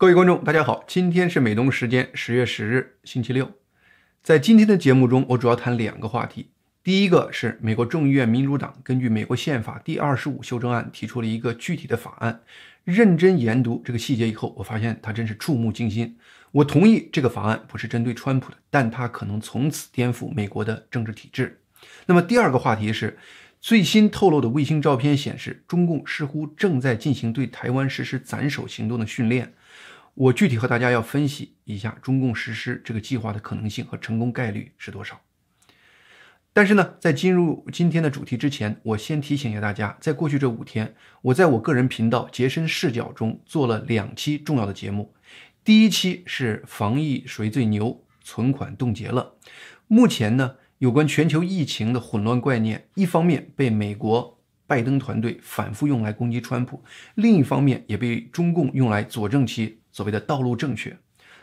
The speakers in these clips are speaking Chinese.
各位观众，大家好，今天是美东时间十月十日，星期六。在今天的节目中，我主要谈两个话题。第一个是美国众议院民主党根据美国宪法第二十五修正案提出了一个具体的法案。认真研读这个细节以后，我发现它真是触目惊心。我同意这个法案不是针对川普的，但它可能从此颠覆美国的政治体制。那么第二个话题是。最新透露的卫星照片显示，中共似乎正在进行对台湾实施斩首行动的训练。我具体和大家要分析一下中共实施这个计划的可能性和成功概率是多少。但是呢，在进入今天的主题之前，我先提醒一下大家，在过去这五天，我在我个人频道“洁身视角”中做了两期重要的节目。第一期是“防疫谁最牛？存款冻结了”。目前呢？有关全球疫情的混乱概念，一方面被美国拜登团队反复用来攻击川普，另一方面也被中共用来佐证其所谓的道路正确。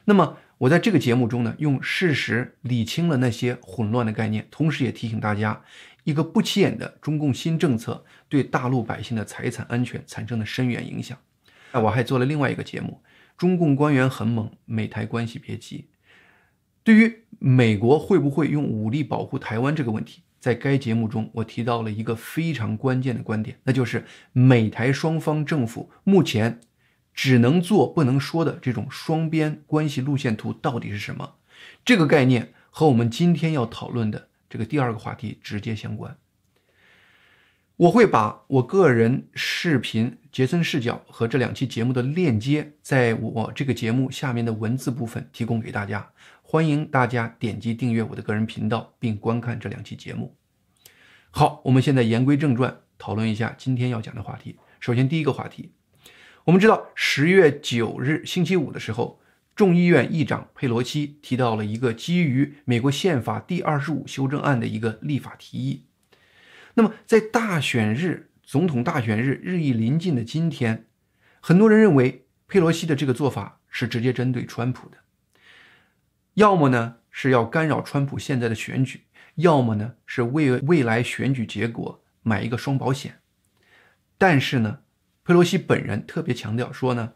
那么，我在这个节目中呢，用事实理清了那些混乱的概念，同时也提醒大家，一个不起眼的中共新政策对大陆百姓的财产安全产生的深远影响。那我还做了另外一个节目，中共官员很猛，美台关系别急。对于美国会不会用武力保护台湾这个问题，在该节目中我提到了一个非常关键的观点，那就是美台双方政府目前只能做不能说的这种双边关系路线图到底是什么？这个概念和我们今天要讨论的这个第二个话题直接相关。我会把我个人视频杰森视角和这两期节目的链接，在我这个节目下面的文字部分提供给大家。欢迎大家点击订阅我的个人频道，并观看这两期节目。好，我们现在言归正传，讨论一下今天要讲的话题。首先，第一个话题，我们知道十月九日星期五的时候，众议院议长佩洛西提到了一个基于美国宪法第二十五修正案的一个立法提议。那么，在大选日、总统大选日日益临近的今天，很多人认为佩洛西的这个做法是直接针对川普的。要么呢是要干扰川普现在的选举，要么呢是为未来选举结果买一个双保险。但是呢，佩洛西本人特别强调说呢，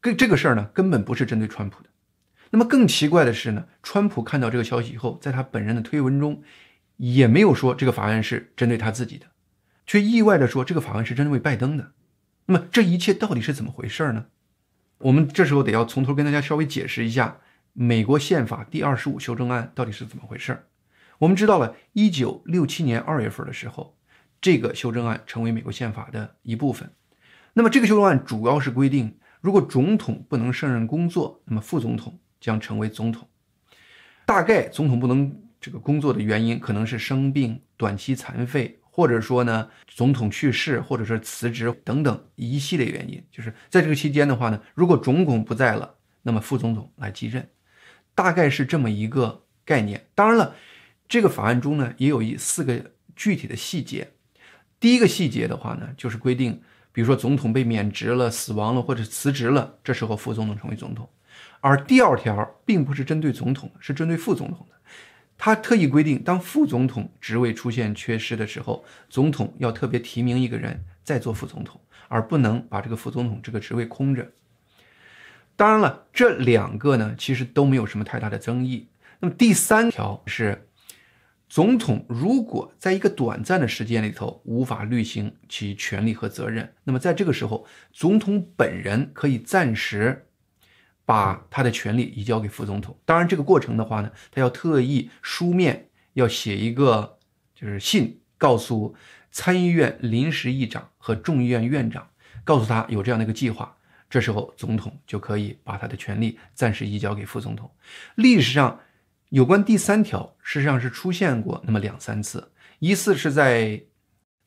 跟这个事儿呢根本不是针对川普的。那么更奇怪的是呢，川普看到这个消息以后，在他本人的推文中也没有说这个法案是针对他自己的，却意外的说这个法案是针对拜登的。那么这一切到底是怎么回事呢？我们这时候得要从头跟大家稍微解释一下。美国宪法第二十五修正案到底是怎么回事？我们知道了，一九六七年二月份的时候，这个修正案成为美国宪法的一部分。那么这个修正案主要是规定，如果总统不能胜任工作，那么副总统将成为总统。大概总统不能这个工作的原因，可能是生病、短期残废，或者说呢总统去世，或者是辞职等等一系列原因。就是在这个期间的话呢，如果总统不在了，那么副总统来继任。大概是这么一个概念。当然了，这个法案中呢也有一四个具体的细节。第一个细节的话呢，就是规定，比如说总统被免职了、死亡了或者辞职了，这时候副总统成为总统。而第二条并不是针对总统，是针对副总统的。他特意规定，当副总统职位出现缺失的时候，总统要特别提名一个人再做副总统，而不能把这个副总统这个职位空着。当然了，这两个呢，其实都没有什么太大的争议。那么第三条是，总统如果在一个短暂的时间里头无法履行其权利和责任，那么在这个时候，总统本人可以暂时把他的权利移交给副总统。当然，这个过程的话呢，他要特意书面要写一个就是信，告诉参议院临时议长和众议院院长，告诉他有这样的一个计划。这时候，总统就可以把他的权力暂时移交给副总统。历史上，有关第三条，事实上是出现过那么两三次。一次是在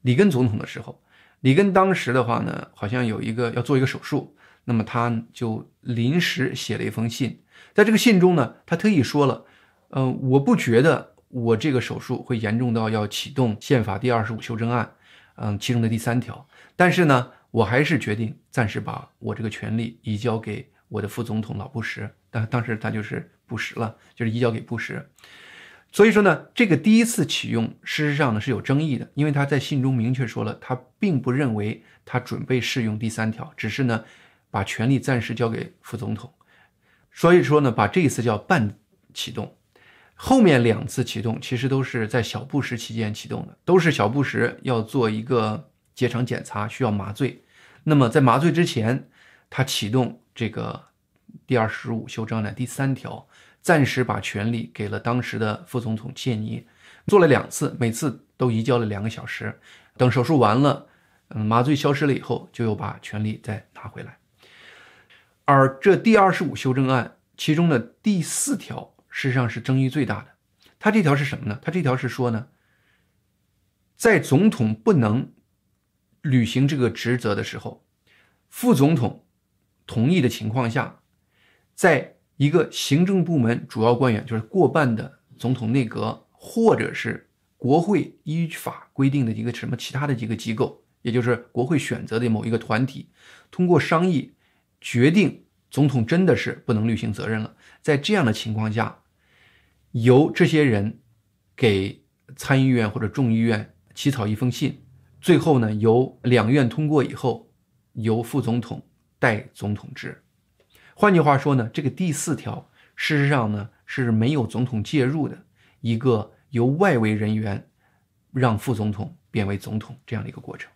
里根总统的时候，里根当时的话呢，好像有一个要做一个手术，那么他就临时写了一封信，在这个信中呢，他特意说了，嗯，我不觉得我这个手术会严重到要启动宪法第二十五修正案，嗯，其中的第三条，但是呢。我还是决定暂时把我这个权利移交给我的副总统老布什，但当时他就是布什了，就是移交给布什。所以说呢，这个第一次启用，事实上呢是有争议的，因为他在信中明确说了，他并不认为他准备适用第三条，只是呢把权力暂时交给副总统。所以说呢，把这一次叫半启动，后面两次启动其实都是在小布什期间启动的，都是小布什要做一个结肠检查，需要麻醉。那么在麻醉之前，他启动这个第二十五修正案的第三条，暂时把权力给了当时的副总统切尼，做了两次，每次都移交了两个小时。等手术完了，嗯，麻醉消失了以后，就又把权力再拿回来。而这第二十五修正案其中的第四条，实际上是争议最大的。它这条是什么呢？它这条是说呢，在总统不能履行这个职责的时候，副总统同意的情况下，在一个行政部门主要官员，就是过半的总统内阁，或者是国会依法规定的一个什么其他的几个机构，也就是国会选择的某一个团体，通过商议。决定总统真的是不能履行责任了，在这样的情况下，由这些人给参议院或者众议院起草一封信，最后呢由两院通过以后，由副总统代总统制。换句话说呢，这个第四条事实上呢是没有总统介入的一个由外围人员让副总统变为总统这样的一个过程。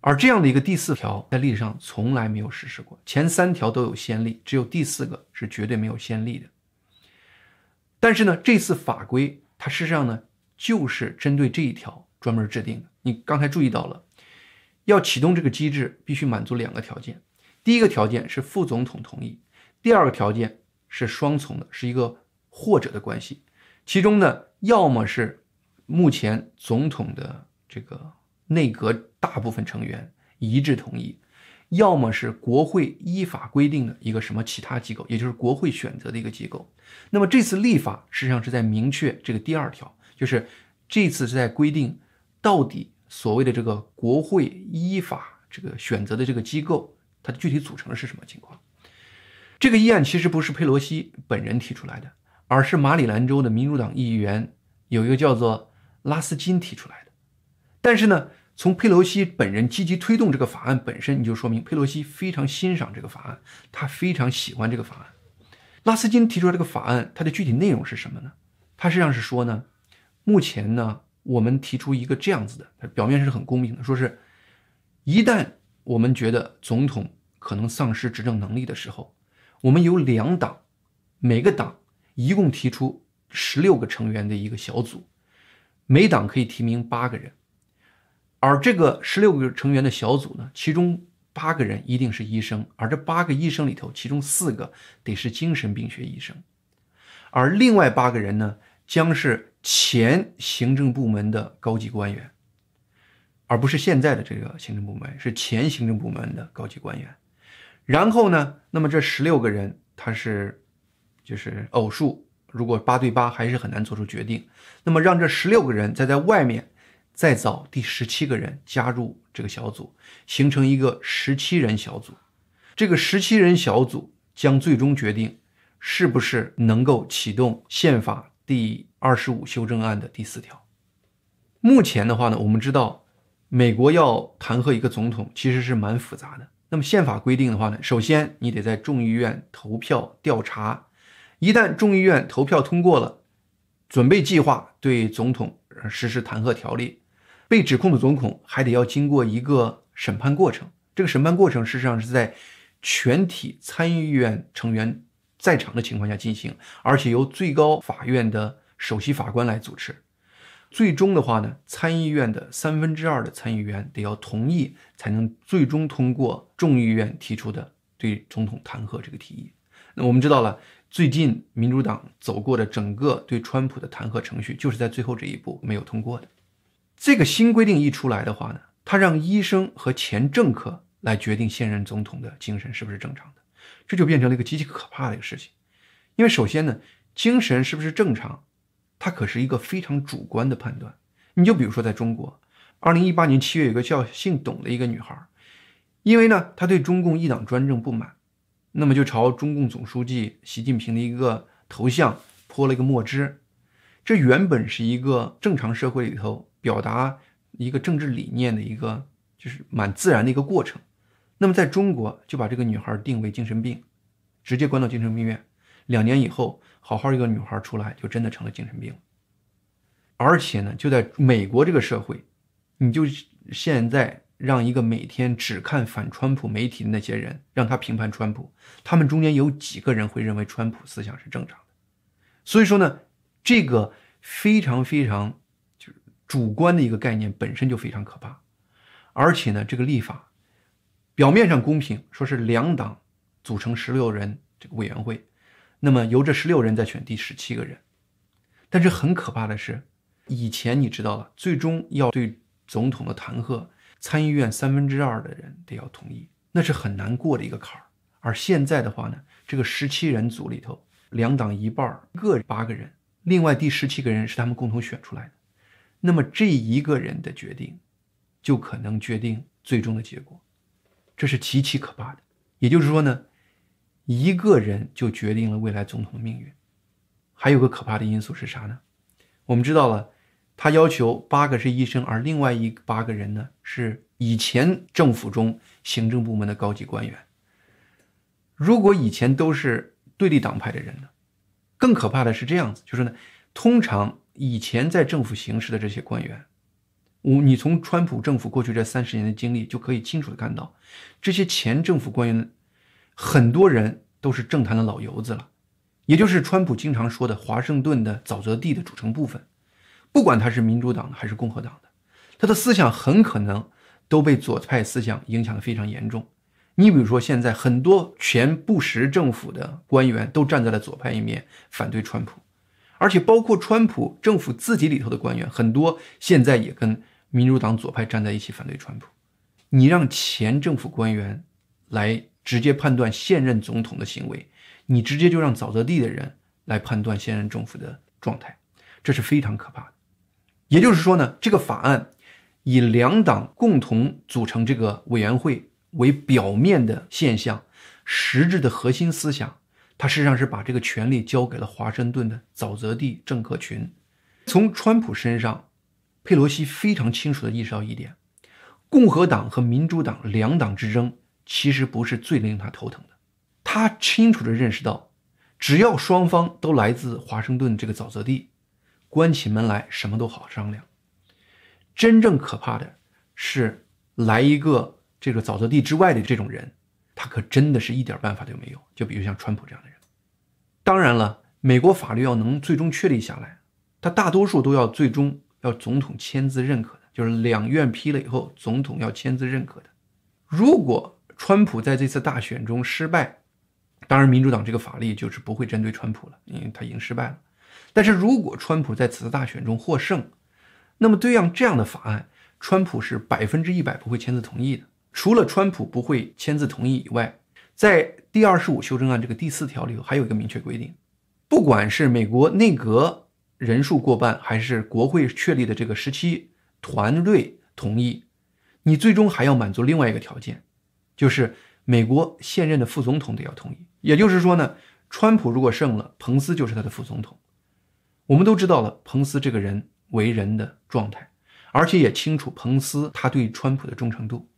而这样的一个第四条在历史上从来没有实施过，前三条都有先例，只有第四个是绝对没有先例的。但是呢，这次法规它事实上呢就是针对这一条专门制定的。你刚才注意到了，要启动这个机制必须满足两个条件，第一个条件是副总统同意，第二个条件是双重的，是一个或者的关系。其中呢，要么是目前总统的这个。内阁大部分成员一致同意，要么是国会依法规定的一个什么其他机构，也就是国会选择的一个机构。那么这次立法实际上是在明确这个第二条，就是这次是在规定到底所谓的这个国会依法这个选择的这个机构，它的具体组成是什么情况。这个议案其实不是佩洛西本人提出来的，而是马里兰州的民主党议员有一个叫做拉斯金提出来的。但是呢，从佩洛西本人积极推动这个法案本身，你就说明佩洛西非常欣赏这个法案，他非常喜欢这个法案。拉斯金提出来这个法案，它的具体内容是什么呢？他实际上是说呢，目前呢，我们提出一个这样子的，表面是很公平的，说是一旦我们觉得总统可能丧失执政能力的时候，我们有两党，每个党一共提出十六个成员的一个小组，每党可以提名八个人。而这个十六个成员的小组呢，其中八个人一定是医生，而这八个医生里头，其中四个得是精神病学医生，而另外八个人呢，将是前行政部门的高级官员，而不是现在的这个行政部门，是前行政部门的高级官员。然后呢，那么这十六个人他是就是偶数，如果八对八还是很难做出决定，那么让这十六个人再在外面。再找第十七个人加入这个小组，形成一个十七人小组。这个十七人小组将最终决定是不是能够启动宪法第二十五修正案的第四条。目前的话呢，我们知道美国要弹劾一个总统其实是蛮复杂的。那么宪法规定的话呢，首先你得在众议院投票调查，一旦众议院投票通过了，准备计划对总统实施弹劾条例。被指控的总统还得要经过一个审判过程，这个审判过程事实上是在全体参议院成员在场的情况下进行，而且由最高法院的首席法官来主持。最终的话呢，参议院的三分之二的参议员得要同意，才能最终通过众议院提出的对总统弹劾这个提议。那我们知道了，最近民主党走过的整个对川普的弹劾程序，就是在最后这一步没有通过的。这个新规定一出来的话呢，他让医生和前政客来决定现任总统的精神是不是正常的，这就变成了一个极其可怕的一个事情。因为首先呢，精神是不是正常，它可是一个非常主观的判断。你就比如说在中国，二零一八年七月，有个叫姓董的一个女孩，因为呢她对中共一党专政不满，那么就朝中共总书记习近平的一个头像泼了一个墨汁。这原本是一个正常社会里头。表达一个政治理念的一个，就是蛮自然的一个过程，那么在中国就把这个女孩定为精神病，直接关到精神病院。两年以后，好好一个女孩出来，就真的成了精神病。而且呢，就在美国这个社会，你就现在让一个每天只看反川普媒体的那些人，让他评判川普，他们中间有几个人会认为川普思想是正常的？所以说呢，这个非常非常就是主观的一个概念本身就非常可怕。而且呢，这个立法表面上公平，说是两党组成十六人这个委员会，那么由这十六人再选第十七个人，但是很可怕的是。以前你知道了，最终要对总统的弹劾，参议院三分之二的人得要同意，那是很难过的一个坎儿。而现在的话呢，这个十七人组里头，两党一半各八个人，另外第十七个人是他们共同选出来的，那么这一个人的决定，就可能决定最终的结果，这是极其可怕的。也就是说呢，一个人就决定了未来总统的命运。还有个可怕的因素是啥呢？我们知道了。他要求八个是医生，而另外一八个人呢是以前政府中行政部门的高级官员。如果以前都是对立党派的人呢，更可怕的是这样子，就是呢，通常以前在政府行事的这些官员，我你从川普政府过去这三十年的经历就可以清楚的看到，这些前政府官员很多人都是政坛的老油子了，也就是川普经常说的华盛顿的沼泽地的组成部分。不管他是民主党的还是共和党的，他的思想很可能都被左派思想影响的非常严重。你比如说，现在很多前布什政府的官员都站在了左派一面，反对川普，而且包括川普政府自己里头的官员，很多现在也跟民主党左派站在一起反对川普。你让前政府官员来直接判断现任总统的行为，你直接就让沼泽地的人来判断现任政府的状态，这是非常可怕的。也就是说呢，这个法案以两党共同组成这个委员会为表面的现象，实质的核心思想，它实际上是把这个权力交给了华盛顿的沼泽地政客群。从川普身上，佩洛西非常清楚地意识到一点：共和党和民主党两党之争其实不是最令他头疼的。他清楚地认识到，只要双方都来自华盛顿这个沼泽地。关起门来什么都好商量，真正可怕的是来一个这个沼泽地之外的这种人，他可真的是一点办法都没有。就比如像川普这样的人。当然了，美国法律要能最终确立下来，他大多数都要最终要总统签字认可的，就是两院批了以后，总统要签字认可的。如果川普在这次大选中失败，当然民主党这个法律就是不会针对川普了，因为他已经失败了。但是如果川普在此次大选中获胜，那么对样这样的法案，川普是百分之一百不会签字同意的。除了川普不会签字同意以外，在第二十五修正案这个第四条里头还有一个明确规定，不管是美国内阁人数过半，还是国会确立的这个十七团队同意，你最终还要满足另外一个条件，就是美国现任的副总统得要同意。也就是说呢，川普如果胜了，彭斯就是他的副总统。我们都知道了彭斯这个人为人的状态，而且也清楚彭斯他对川普的忠诚度，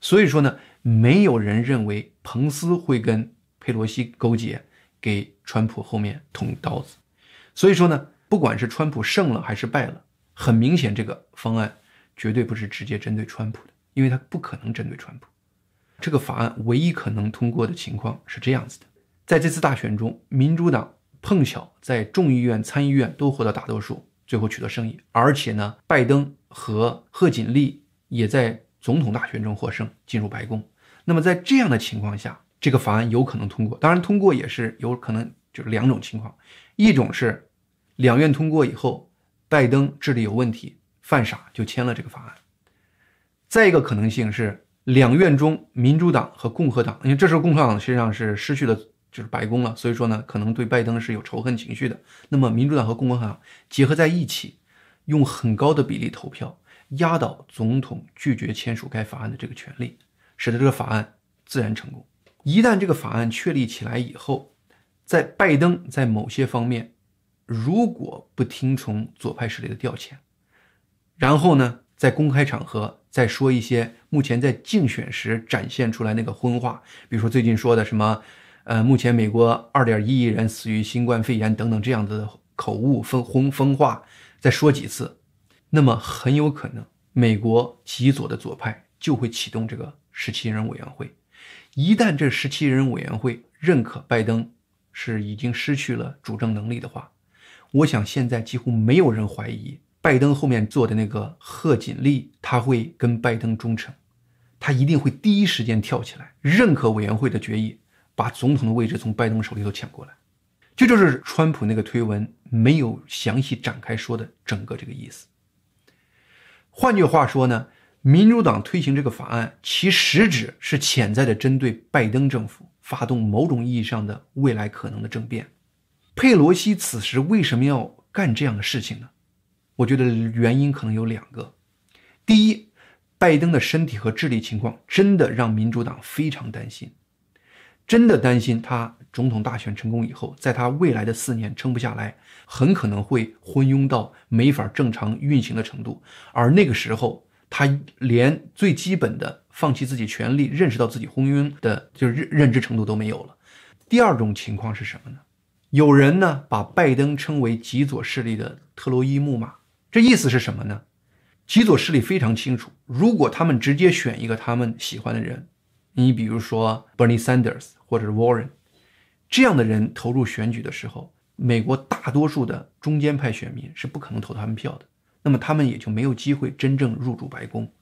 所以说呢，没有人认为彭斯会跟佩洛西勾结，给川普后面捅刀子。所以说呢，不管是川普胜了还是败了，很明显这个方案绝对不是直接针对川普的，因为他不可能针对川普。这个法案唯一可能通过的情况是这样子的，在这次大选中，民主党。碰巧在众议院、参议院都获得大多数，最后取得胜利。而且呢，拜登和贺锦丽也在总统大选中获胜，进入白宫。那么在这样的情况下，这个法案有可能通过。当然，通过也是有可能，就是两种情况：一种是两院通过以后，拜登智力有问题，犯傻就签了这个法案；再一个可能性是两院中民主党和共和党，因为这时候共和党实际上是失去了。就是白宫了，所以说呢，可能对拜登是有仇恨情绪的。那么，民主党和共和党结合在一起，用很高的比例投票，压倒总统拒绝签署该法案的这个权利，使得这个法案自然成功。一旦这个法案确立起来以后，在拜登在某些方面如果不听从左派势力的调遣，然后呢，在公开场合再说一些目前在竞选时展现出来那个荤话，比如说最近说的什么，呃，目前美国二点一亿人死于新冠肺炎等等这样子的口误、分荤风话，再说几次，那么很有可能美国极左的左派就会启动这个十七人委员会。一旦这十七人委员会认可拜登是已经失去了主政能力的话，我想现在几乎没有人怀疑。拜登后面坐的那个贺锦丽，他会跟拜登忠诚，他一定会第一时间跳起来认可委员会的决议，把总统的位置从拜登手里头抢过来。这就是川普那个推文没有详细展开说的整个这个意思。换句话说呢，民主党推行这个法案，其实质是潜在的针对拜登政府发动某种意义上的未来可能的政变。佩洛西此时为什么要干这样的事情呢？我觉得原因可能有两个。第一，拜登的身体和智力情况真的让民主党非常担心，真的担心他总统大选成功以后，在他未来的四年撑不下来，很可能会昏庸到没法正常运行的程度。而那个时候，他连最基本的放弃自己权利、认识到自己昏庸的就是认认知程度都没有了。第二种情况是什么呢？有人呢把拜登称为极左势力的特洛伊木马。这意思是什么呢？极左势力非常清楚，如果他们直接选一个他们喜欢的人，你比如说 Bernie Sanders 或者是 Warren 这样的人投入选举的时候，美国大多数的中间派选民是不可能投他们票的，那么他们也就没有机会真正入主白宫。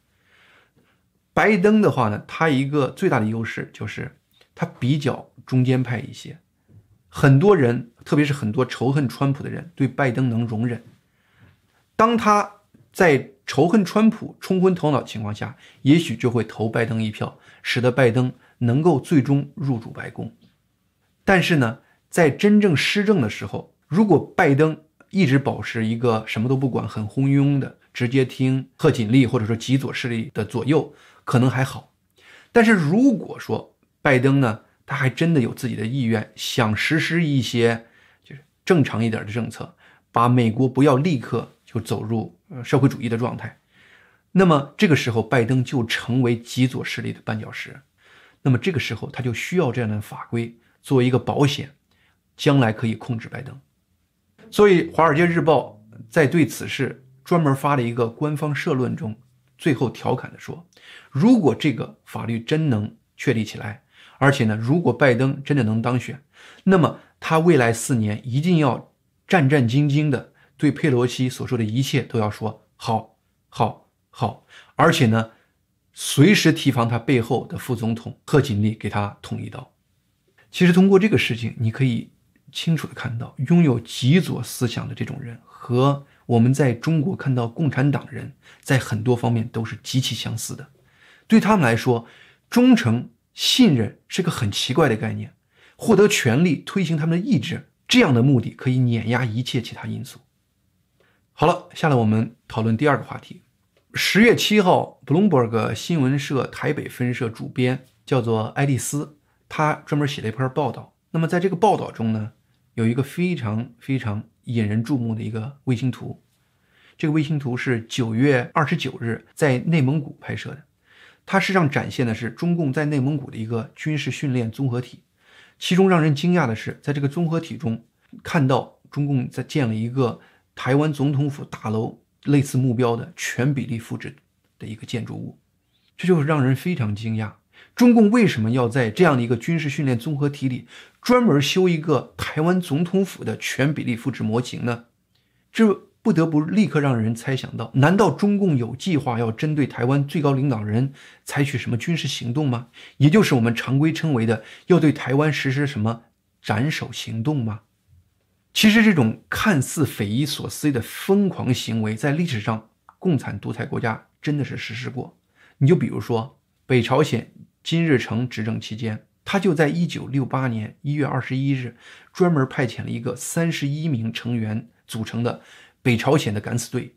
拜登的话呢，他一个最大的优势就是他比较中间派一些，很多人，特别是很多仇恨川普的人，对拜登能容忍。当他在仇恨川普、冲昏头脑的情况下，也许就会投拜登一票，使得拜登能够最终入主白宫。但是呢，在真正施政的时候，如果拜登一直保持一个什么都不管、很昏庸的，直接听贺锦丽或者说极左势力的左右，可能还好。但是如果说拜登呢，他还真的有自己的意愿，想实施一些就是正常一点的政策，把美国不要立刻。就走入社会主义的状态，那么这个时候拜登就成为极左势力的绊脚石，那么这个时候他就需要这样的法规作为一个保险，将来可以控制拜登。所以《华尔街日报》在对此事专门发了一个官方社论中，最后调侃的说：“如果这个法律真能确立起来，而且呢，如果拜登真的能当选，那么他未来四年一定要战战兢兢的。”对佩洛西所说的一切都要说好，好，好，而且呢，随时提防他背后的副总统贺锦丽给他捅一刀。其实通过这个事情，你可以清楚的看到，拥有极左思想的这种人和我们在中国看到共产党人在很多方面都是极其相似的。对他们来说，忠诚、信任是个很奇怪的概念，获得权力、推行他们的意志，这样的目的可以碾压一切其他因素。好了，下来我们讨论第二个话题。十月七号，Bloomberg 新闻社台北分社主编叫做爱丽丝，她专门写了一篇报道。那么在这个报道中呢，有一个非常非常引人注目的一个卫星图。这个卫星图是九月二十九日在内蒙古拍摄的，它实际上展现的是中共在内蒙古的一个军事训练综合体。其中让人惊讶的是，在这个综合体中看到中共在建了一个。台湾总统府大楼类似目标的全比例复制的一个建筑物，这就是让人非常惊讶。中共为什么要在这样的一个军事训练综合体里专门修一个台湾总统府的全比例复制模型呢？这不得不立刻让人猜想到：难道中共有计划要针对台湾最高领导人采取什么军事行动吗？也就是我们常规称为的要对台湾实施什么斩首行动吗？其实这种看似匪夷所思的疯狂行为，在历史上，共产独裁国家真的是实施过。你就比如说，北朝鲜金日成执政期间，他就在一九六八年一月二十一日，专门派遣了一个三十一名成员组成的北朝鲜的敢死队，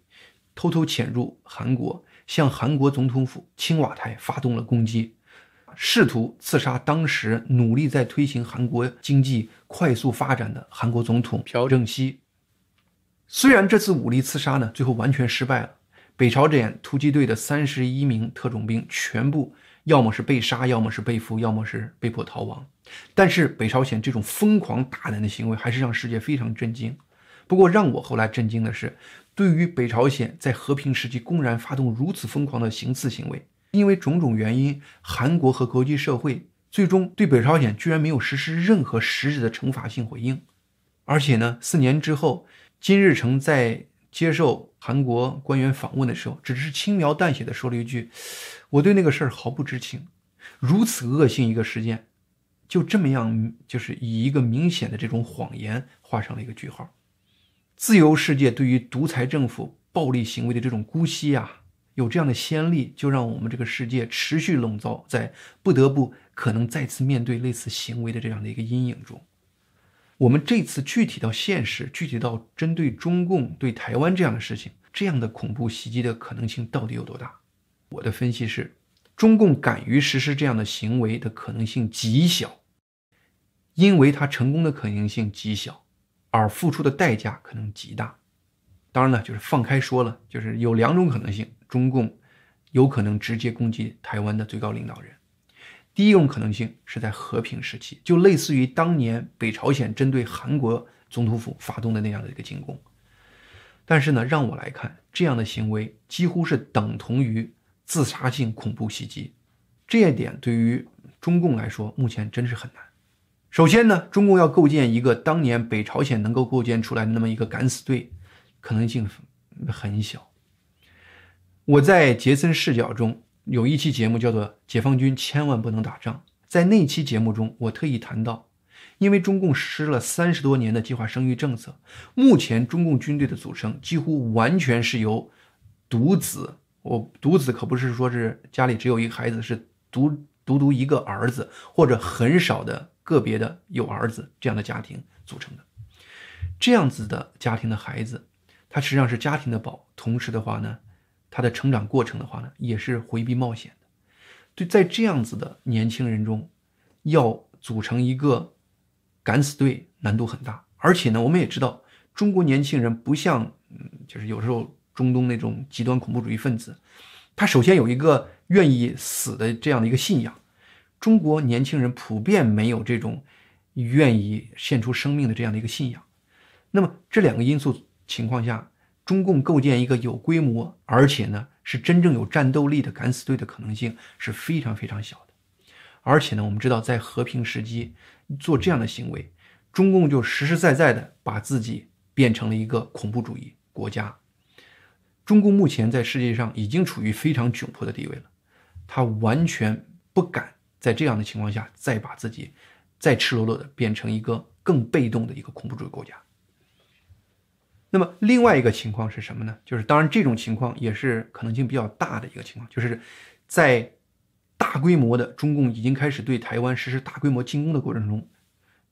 偷偷潜入韩国，向韩国总统府青瓦台发动了攻击。试图刺杀当时努力在推行韩国经济快速发展的韩国总统朴正熙。虽然这次武力刺杀呢，最后完全失败了，北朝鲜突击队的三十一名特种兵全部要么是被杀，要么是被俘，要么是被迫逃亡。但是北朝鲜这种疯狂大胆的行为还是让世界非常震惊。不过让我后来震惊的是，对于北朝鲜在和平时期公然发动如此疯狂的行刺行为，因为种种原因，韩国和国际社会最终对北朝鲜居然没有实施任何实质的惩罚性回应。而且呢，四年之后，金日成在接受韩国官员访问的时候，只是轻描淡写的说了一句：“我对那个事儿毫不知情。”如此恶性一个事件，就这么样，就是以一个明显的这种谎言画上了一个句号。自由世界对于独裁政府暴力行为的这种姑息啊，有这样的先例，就让我们这个世界持续笼罩在不得不可能再次面对类似行为的这样的一个阴影中。我们这次具体到现实，具体到针对中共对台湾这样的事情，这样的恐怖袭击的可能性到底有多大？我的分析是，中共敢于实施这样的行为的可能性极小，因为它成功的可能性极小，而付出的代价可能极大。当然了，就是放开说了，就是有两种可能性：中共有可能直接攻击台湾的最高领导人。第一种可能性是在和平时期，就类似于当年北朝鲜针对韩国总统府发动的那样的一个进攻。但是呢，让我来看，这样的行为几乎是等同于自杀性恐怖袭击。这一点对于中共来说，目前真是很难。首先呢，中共要构建一个当年北朝鲜能够构建出来的那么一个敢死队，可能性很小。我在杰森视角中。有一期节目叫做《解放军千万不能打仗》。在那期节目中，我特意谈到，因为中共实施了三十多年的计划生育政策，目前中共军队的组成几乎完全是由独子，我独子可不是说是家里只有一个孩子，是独独独一个儿子，或者很少的个别的有儿子这样的家庭组成的。这样子的家庭的孩子，他实际上是家庭的宝，同时的话呢。他的成长过程的话呢，也是回避冒险的。对，在这样子的年轻人中，要组成一个敢死队难度很大。而且呢，我们也知道，中国年轻人不像，嗯，就是有时候中东那种极端恐怖主义分子，他首先有一个愿意死的这样的一个信仰。中国年轻人普遍没有这种愿意献出生命的这样的一个信仰。那么这两个因素情况下。中共构建一个有规模，而且呢是真正有战斗力的敢死队的可能性是非常非常小的。而且呢，我们知道在和平时期做这样的行为，中共就实实在在的把自己变成了一个恐怖主义国家。中共目前在世界上已经处于非常窘迫的地位了，他完全不敢在这样的情况下再把自己再赤裸裸的变成一个更被动的一个恐怖主义国家。那么另外一个情况是什么呢？就是当然这种情况也是可能性比较大的一个情况，就是在大规模的中共已经开始对台湾实施大规模进攻的过程中，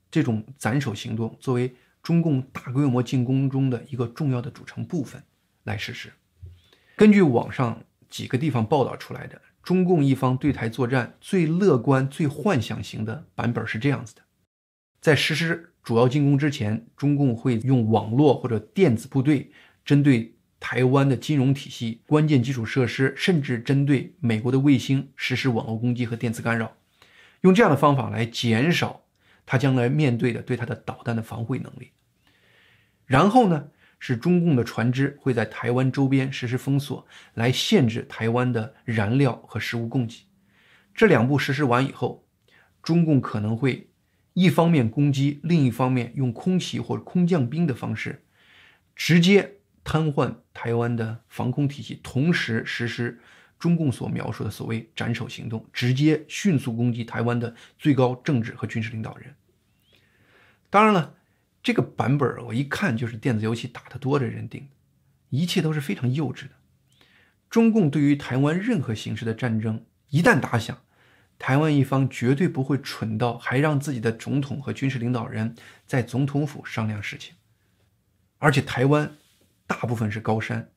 这种斩首行动作为中共大规模进攻中的一个重要的组成部分来实施。根据网上几个地方报道出来的，中共一方对台作战最乐观、最幻想型的版本是这样子的，在实施。主要进攻之前，中共会用网络或者电子部队针对台湾的金融体系、关键基础设施，甚至针对美国的卫星实施网络攻击和电磁干扰，用这样的方法来减少他将来面对的对他的导弹的防卫能力。然后呢，是中共的船只会在台湾周边实施封锁，来限制台湾的燃料和食物供给。这两步实施完以后，中共可能会。一方面攻击，另一方面用空袭或者空降兵的方式，直接瘫痪台湾的防空体系，同时实施中共所描述的所谓斩首行动，直接迅速攻击台湾的最高政治和军事领导人。当然了，这个版本我一看就是电子游戏打得多的人定的，一切都是非常幼稚的。中共对于台湾任何形式的战争，一旦打响。台湾一方绝对不会蠢到还让自己的总统和军事领导人在总统府商量事情，而且台湾大部分是高山，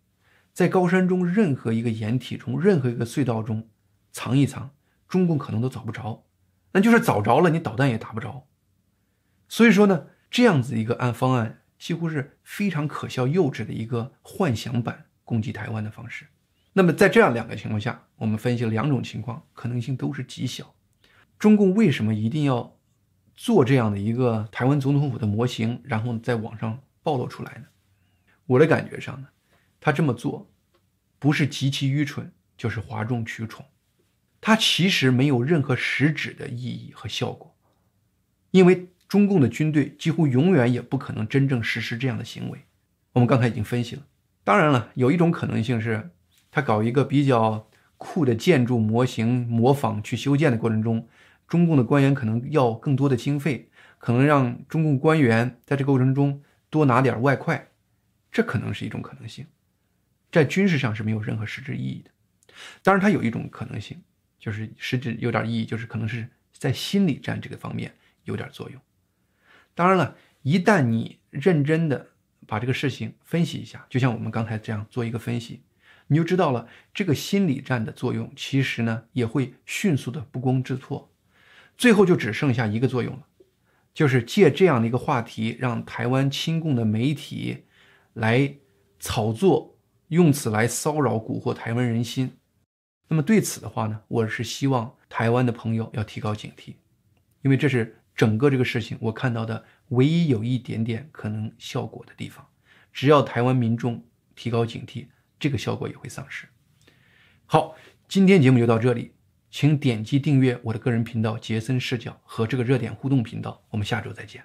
在高山中任何一个掩体中、任何一个隧道中藏一藏，中共可能都找不着，那就是找着了，你导弹也打不着。所以说呢，这样子一个案方案几乎是非常可笑、幼稚的一个幻想版攻击台湾的方式。那么在这样两个情况下，我们分析了两种情况，可能性都是极小。中共为什么一定要做这样的一个台湾总统府的模型，然后在网上暴露出来呢？我的感觉上呢，他这么做不是极其愚蠢，就是哗众取宠。他其实没有任何实质的意义和效果，因为中共的军队几乎永远也不可能真正实施这样的行为。我们刚才已经分析了。当然了，有一种可能性是，他搞一个比较酷的建筑模型模仿去修建的过程中，中共的官员可能要更多的经费，可能让中共官员在这个过程中多拿点外快，这可能是一种可能性，在军事上是没有任何实质意义的。当然，它有一种可能性，就是实质有点意义，就是可能是在心理战这个方面有点作用。当然了，一旦你认真的。把这个事情分析一下，就像我们刚才这样做一个分析，你就知道了这个心理战的作用，其实呢也会迅速的不攻自破，最后就只剩下一个作用了，就是借这样的一个话题，让台湾亲共的媒体来炒作，用此来骚扰蛊惑台湾人心。那么对此的话呢，我是希望台湾的朋友要提高警惕，因为这是。整个这个事情，我看到的唯一有一点点可能效果的地方，只要台湾民众提高警惕，这个效果也会丧失。好，今天节目就到这里，请点击订阅我的个人频道杰森视角和这个热点互动频道，我们下周再见。